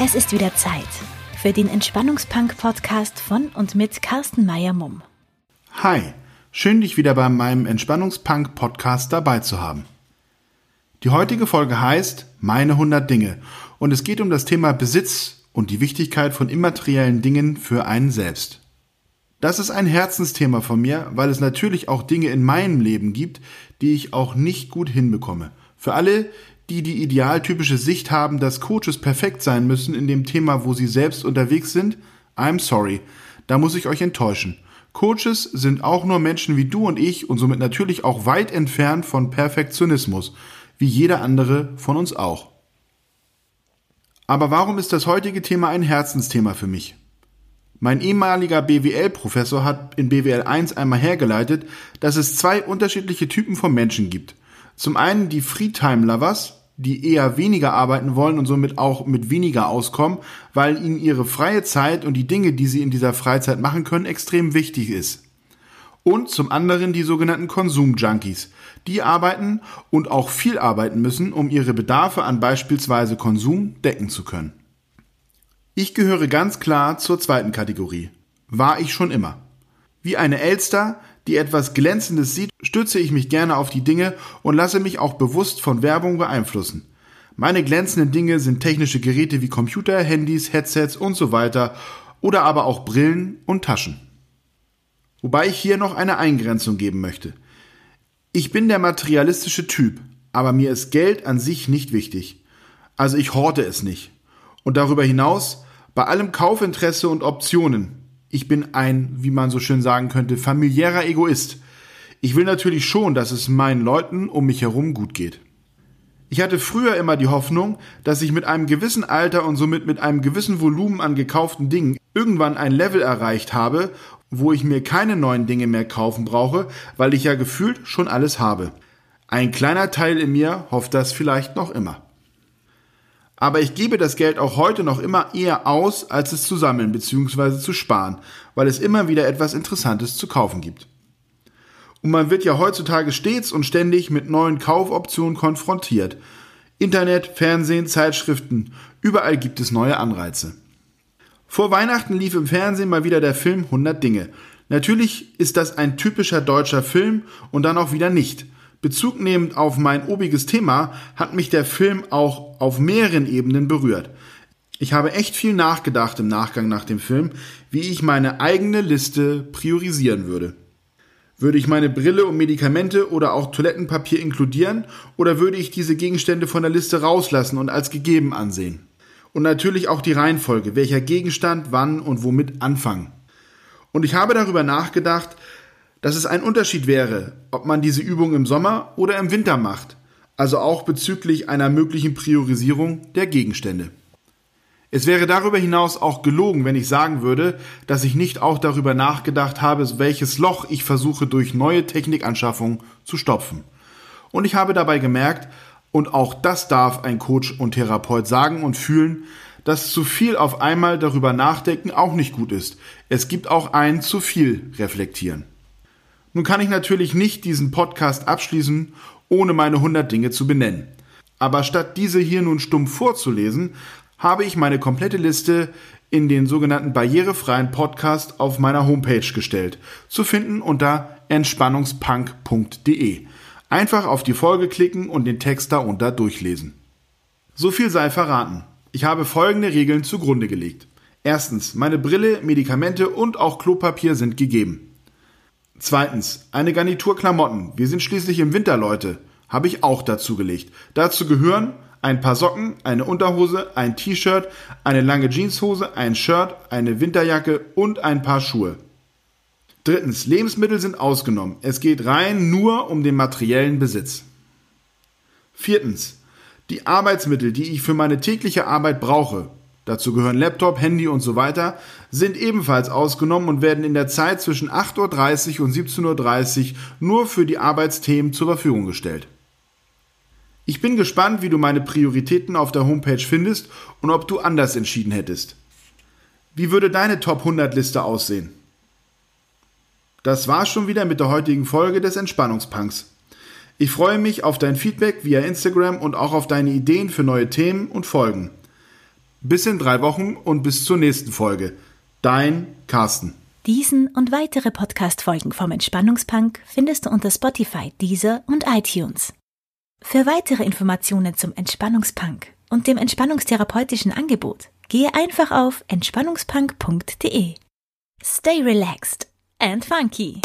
Es ist wieder Zeit für den Entspannungspunk-Podcast von und mit Carsten Meyer-Mumm. Hi, schön dich wieder bei meinem Entspannungspunk-Podcast dabei zu haben. Die heutige Folge heißt Meine 100 Dinge und es geht um das Thema Besitz und die Wichtigkeit von immateriellen Dingen für einen selbst. Das ist ein Herzensthema von mir, weil es natürlich auch Dinge in meinem Leben gibt, die ich auch nicht gut hinbekomme. Für alle, die die idealtypische Sicht haben, dass Coaches perfekt sein müssen in dem Thema, wo sie selbst unterwegs sind, I'm sorry. Da muss ich euch enttäuschen. Coaches sind auch nur Menschen wie du und ich und somit natürlich auch weit entfernt von Perfektionismus, wie jeder andere von uns auch. Aber warum ist das heutige Thema ein Herzensthema für mich? Mein ehemaliger BWL-Professor hat in BWL 1 einmal hergeleitet, dass es zwei unterschiedliche Typen von Menschen gibt. Zum einen die Freetime-Lovers, die eher weniger arbeiten wollen und somit auch mit weniger auskommen, weil ihnen ihre freie Zeit und die Dinge, die sie in dieser Freizeit machen können, extrem wichtig ist. Und zum anderen die sogenannten Konsum-Junkies. Die arbeiten und auch viel arbeiten müssen, um ihre Bedarfe an beispielsweise Konsum decken zu können. Ich gehöre ganz klar zur zweiten Kategorie. War ich schon immer. Wie eine Elster, die etwas Glänzendes sieht, stütze ich mich gerne auf die Dinge und lasse mich auch bewusst von Werbung beeinflussen. Meine glänzenden Dinge sind technische Geräte wie Computer, Handys, Headsets und so weiter oder aber auch Brillen und Taschen. Wobei ich hier noch eine Eingrenzung geben möchte. Ich bin der materialistische Typ, aber mir ist Geld an sich nicht wichtig. Also ich horte es nicht. Und darüber hinaus, bei allem Kaufinteresse und Optionen, ich bin ein, wie man so schön sagen könnte, familiärer Egoist. Ich will natürlich schon, dass es meinen Leuten um mich herum gut geht. Ich hatte früher immer die Hoffnung, dass ich mit einem gewissen Alter und somit mit einem gewissen Volumen an gekauften Dingen irgendwann ein Level erreicht habe, wo ich mir keine neuen Dinge mehr kaufen brauche, weil ich ja gefühlt schon alles habe. Ein kleiner Teil in mir hofft das vielleicht noch immer. Aber ich gebe das Geld auch heute noch immer eher aus, als es zu sammeln bzw. zu sparen, weil es immer wieder etwas Interessantes zu kaufen gibt. Und man wird ja heutzutage stets und ständig mit neuen Kaufoptionen konfrontiert. Internet, Fernsehen, Zeitschriften, überall gibt es neue Anreize. Vor Weihnachten lief im Fernsehen mal wieder der Film 100 Dinge. Natürlich ist das ein typischer deutscher Film und dann auch wieder nicht – Bezug nehmend auf mein obiges Thema hat mich der Film auch auf mehreren Ebenen berührt. Ich habe echt viel nachgedacht im Nachgang nach dem Film, wie ich meine eigene Liste priorisieren würde. Würde ich meine Brille und Medikamente oder auch Toilettenpapier inkludieren oder würde ich diese Gegenstände von der Liste rauslassen und als gegeben ansehen? Und natürlich auch die Reihenfolge, welcher Gegenstand wann und womit anfangen. Und ich habe darüber nachgedacht, dass es ein Unterschied wäre, ob man diese Übung im Sommer oder im Winter macht, also auch bezüglich einer möglichen Priorisierung der Gegenstände. Es wäre darüber hinaus auch gelogen, wenn ich sagen würde, dass ich nicht auch darüber nachgedacht habe, welches Loch ich versuche durch neue Technikanschaffung zu stopfen. Und ich habe dabei gemerkt, und auch das darf ein Coach und Therapeut sagen und fühlen, dass zu viel auf einmal darüber nachdenken auch nicht gut ist. Es gibt auch ein zu viel reflektieren. Nun kann ich natürlich nicht diesen Podcast abschließen, ohne meine 100 Dinge zu benennen. Aber statt diese hier nun stumpf vorzulesen, habe ich meine komplette Liste in den sogenannten barrierefreien Podcast auf meiner Homepage gestellt, zu finden unter entspannungspunk.de. Einfach auf die Folge klicken und den Text darunter durchlesen. So viel sei verraten. Ich habe folgende Regeln zugrunde gelegt. Erstens, meine Brille, Medikamente und auch Klopapier sind gegeben. Zweitens, eine Garnitur Klamotten. Wir sind schließlich im Winter, Leute. Habe ich auch dazu gelegt. Dazu gehören ein paar Socken, eine Unterhose, ein T-Shirt, eine lange Jeanshose, ein Shirt, eine Winterjacke und ein paar Schuhe. Drittens, Lebensmittel sind ausgenommen. Es geht rein nur um den materiellen Besitz. Viertens, die Arbeitsmittel, die ich für meine tägliche Arbeit brauche, dazu gehören Laptop, Handy und so weiter, sind ebenfalls ausgenommen und werden in der Zeit zwischen 8.30 Uhr und 17.30 Uhr nur für die Arbeitsthemen zur Verfügung gestellt. Ich bin gespannt, wie du meine Prioritäten auf der Homepage findest und ob du anders entschieden hättest. Wie würde deine Top 100 Liste aussehen? Das war's schon wieder mit der heutigen Folge des Entspannungspunks. Ich freue mich auf dein Feedback via Instagram und auch auf deine Ideen für neue Themen und Folgen. Bis in drei Wochen und bis zur nächsten Folge. Dein Carsten. Diesen und weitere Podcast-Folgen vom Entspannungspunk findest du unter Spotify, Deezer und iTunes. Für weitere Informationen zum Entspannungspunk und dem entspannungstherapeutischen Angebot gehe einfach auf entspannungspunk.de. Stay relaxed and funky.